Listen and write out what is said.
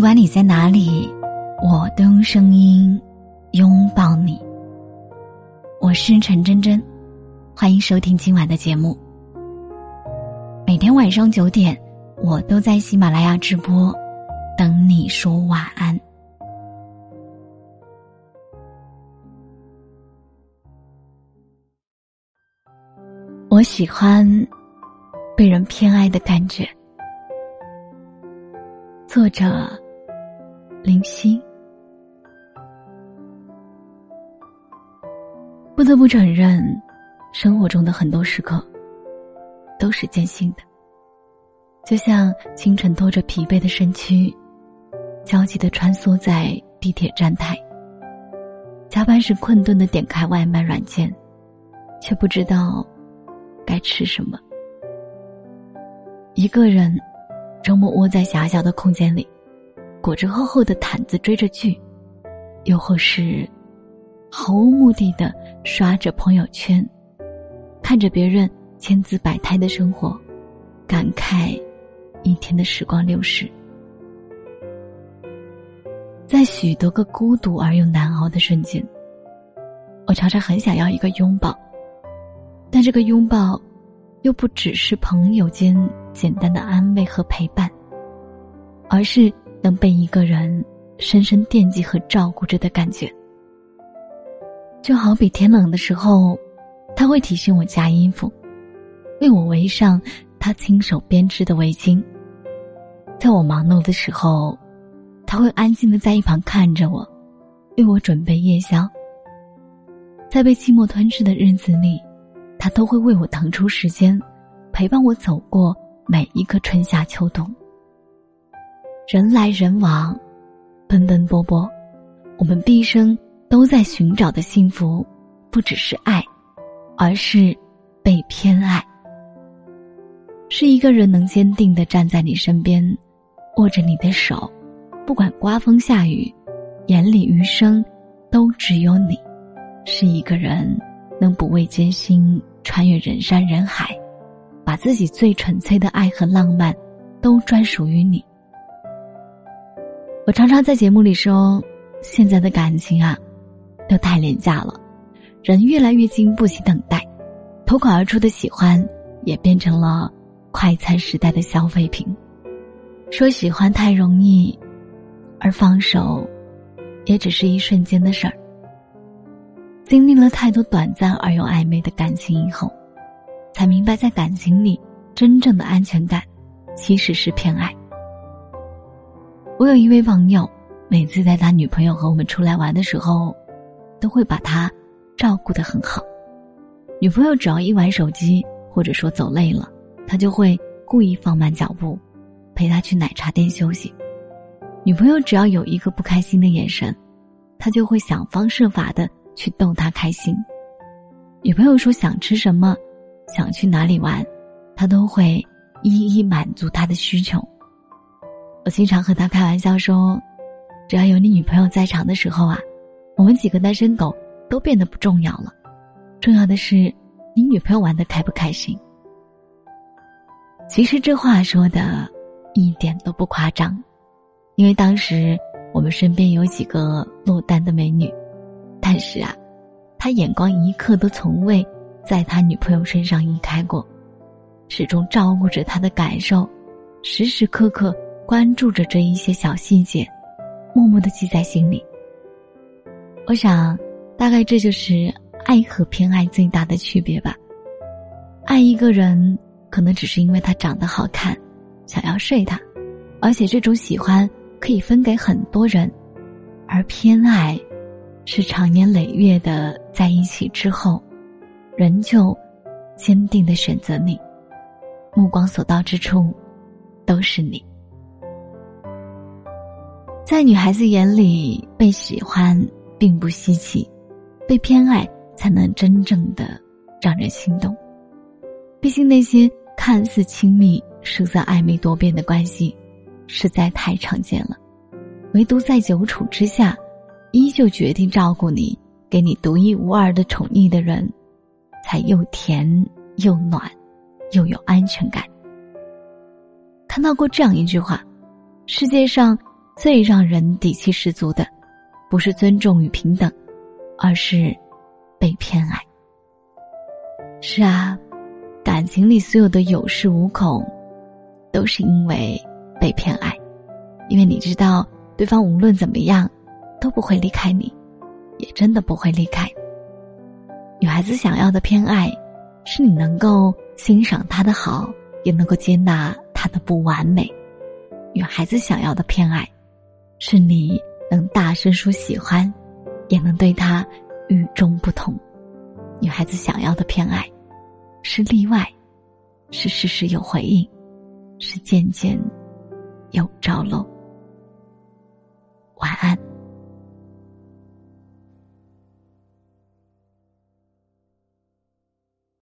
不管你在哪里，我都用声音拥抱你。我是陈真真，欢迎收听今晚的节目。每天晚上九点，我都在喜马拉雅直播，等你说晚安。我喜欢被人偏爱的感觉。作者：林夕。不得不承认，生活中的很多时刻都是艰辛的。就像清晨拖着疲惫的身躯，焦急的穿梭在地铁站台，加班时困顿的点开外卖软件，却不知道该吃什么。一个人。周末窝在狭小的空间里，裹着厚厚的毯子追着剧，又或是毫无目的的刷着朋友圈，看着别人千姿百态的生活，感慨一天的时光流逝。在许多个孤独而又难熬的瞬间，我常常很想要一个拥抱，但这个拥抱，又不只是朋友间。简单的安慰和陪伴，而是能被一个人深深惦记和照顾着的感觉。就好比天冷的时候，他会提醒我加衣服，为我围上他亲手编织的围巾；在我忙碌的时候，他会安静的在一旁看着我，为我准备夜宵。在被寂寞吞噬的日子里，他都会为我腾出时间，陪伴我走过。每一个春夏秋冬，人来人往，奔奔波波，我们毕生都在寻找的幸福，不只是爱，而是被偏爱。是一个人能坚定的站在你身边，握着你的手，不管刮风下雨，眼里余生都只有你。是一个人能不畏艰辛，穿越人山人海。把自己最纯粹的爱和浪漫，都专属于你。我常常在节目里说，现在的感情啊，都太廉价了，人越来越经不起等待，脱口而出的喜欢也变成了快餐时代的消费品。说喜欢太容易，而放手，也只是一瞬间的事儿。经历了太多短暂而又暧昧的感情以后。才明白，在感情里，真正的安全感，其实是偏爱。我有一位朋友，每次带他女朋友和我们出来玩的时候，都会把他照顾的很好。女朋友只要一玩手机，或者说走累了，他就会故意放慢脚步，陪他去奶茶店休息。女朋友只要有一个不开心的眼神，他就会想方设法的去逗她开心。女朋友说想吃什么。想去哪里玩，他都会一一满足他的需求。经常和他开玩笑说：“只要有你女朋友在场的时候啊，我们几个单身狗都变得不重要了。重要的是你女朋友玩的开不开心。”其实这话说的一点都不夸张，因为当时我们身边有几个落单的美女，但是啊，他眼光一刻都从未。在他女朋友身上移开过，始终照顾着她的感受，时时刻刻关注着这一些小细节，默默的记在心里。我想，大概这就是爱和偏爱最大的区别吧。爱一个人，可能只是因为他长得好看，想要睡他，而且这种喜欢可以分给很多人；而偏爱，是长年累月的在一起之后。仍旧坚定的选择你，目光所到之处都是你。在女孩子眼里，被喜欢并不稀奇，被偏爱才能真正的让人心动。毕竟那些看似亲密、实则暧昧多变的关系，实在太常见了。唯独在久处之下，依旧决定照顾你、给你独一无二的宠溺的人。才又甜又暖，又有安全感。看到过这样一句话：世界上最让人底气十足的，不是尊重与平等，而是被偏爱。是啊，感情里所有的有恃无恐，都是因为被偏爱，因为你知道对方无论怎么样都不会离开你，也真的不会离开。女孩子想要的偏爱，是你能够欣赏她的好，也能够接纳她的不完美。女孩子想要的偏爱，是你能大声说喜欢，也能对他与众不同。女孩子想要的偏爱，是例外，是事事有回应，是渐渐有着落。晚安。